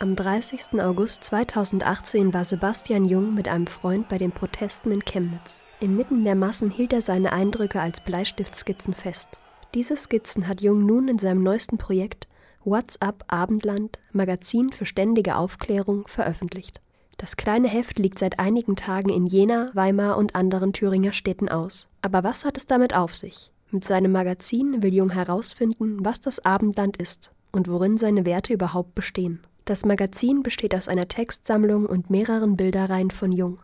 Am 30. August 2018 war Sebastian Jung mit einem Freund bei den Protesten in Chemnitz. Inmitten der Massen hielt er seine Eindrücke als Bleistiftskizzen fest. Diese Skizzen hat Jung nun in seinem neuesten Projekt WhatsApp Abendland, Magazin für ständige Aufklärung, veröffentlicht. Das kleine Heft liegt seit einigen Tagen in Jena, Weimar und anderen Thüringer Städten aus. Aber was hat es damit auf sich? Mit seinem Magazin will Jung herausfinden, was das Abendland ist und worin seine Werte überhaupt bestehen. Das Magazin besteht aus einer Textsammlung und mehreren Bilderreihen von Jung.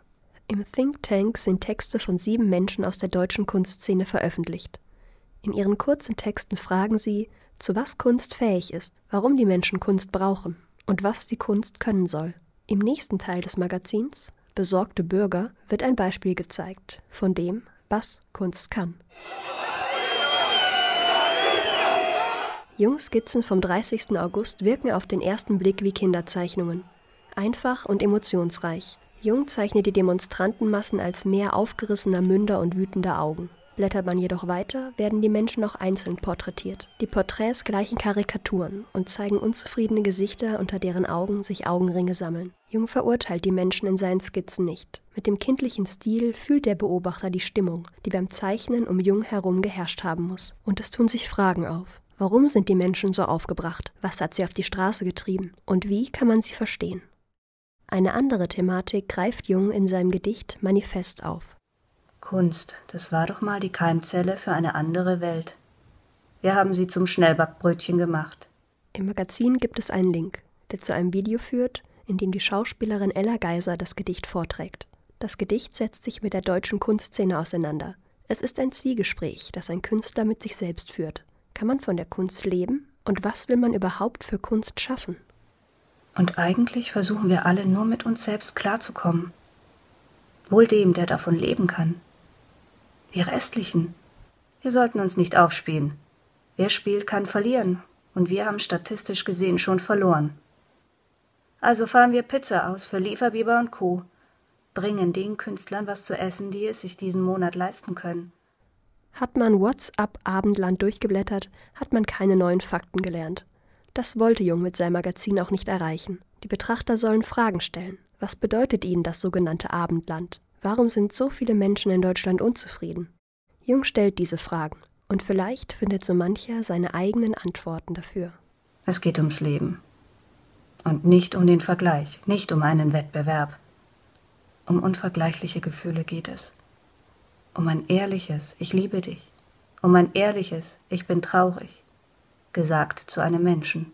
Im Think Tank sind Texte von sieben Menschen aus der deutschen Kunstszene veröffentlicht. In ihren kurzen Texten fragen sie, zu was Kunst fähig ist, warum die Menschen Kunst brauchen und was die Kunst können soll. Im nächsten Teil des Magazins, Besorgte Bürger, wird ein Beispiel gezeigt von dem, was Kunst kann. Jungskizzen vom 30. August wirken auf den ersten Blick wie Kinderzeichnungen. Einfach und emotionsreich. Jung zeichnet die Demonstrantenmassen als Meer aufgerissener Münder und wütender Augen. Blättert man jedoch weiter, werden die Menschen auch einzeln porträtiert. Die Porträts gleichen Karikaturen und zeigen unzufriedene Gesichter, unter deren Augen sich Augenringe sammeln. Jung verurteilt die Menschen in seinen Skizzen nicht. Mit dem kindlichen Stil fühlt der Beobachter die Stimmung, die beim Zeichnen um Jung herum geherrscht haben muss. Und es tun sich Fragen auf. Warum sind die Menschen so aufgebracht? Was hat sie auf die Straße getrieben? Und wie kann man sie verstehen? Eine andere Thematik greift Jung in seinem Gedicht Manifest auf. Kunst, das war doch mal die Keimzelle für eine andere Welt. Wir haben sie zum Schnellbackbrötchen gemacht. Im Magazin gibt es einen Link, der zu einem Video führt, in dem die Schauspielerin Ella Geiser das Gedicht vorträgt. Das Gedicht setzt sich mit der deutschen Kunstszene auseinander. Es ist ein Zwiegespräch, das ein Künstler mit sich selbst führt. Kann man von der Kunst leben? Und was will man überhaupt für Kunst schaffen? Und eigentlich versuchen wir alle nur mit uns selbst klarzukommen. Wohl dem, der davon leben kann. Wir Restlichen. Wir sollten uns nicht aufspielen. Wer spielt, kann verlieren. Und wir haben statistisch gesehen schon verloren. Also fahren wir Pizza aus für Lieferbiber und Co. Bringen den Künstlern was zu essen, die es sich diesen Monat leisten können. Hat man WhatsApp Abendland durchgeblättert, hat man keine neuen Fakten gelernt. Das wollte Jung mit seinem Magazin auch nicht erreichen. Die Betrachter sollen Fragen stellen. Was bedeutet ihnen das sogenannte Abendland? Warum sind so viele Menschen in Deutschland unzufrieden? Jung stellt diese Fragen und vielleicht findet so mancher seine eigenen Antworten dafür. Es geht ums Leben. Und nicht um den Vergleich, nicht um einen Wettbewerb. Um unvergleichliche Gefühle geht es um ein ehrliches Ich liebe dich, um ein ehrliches Ich bin traurig, gesagt zu einem Menschen.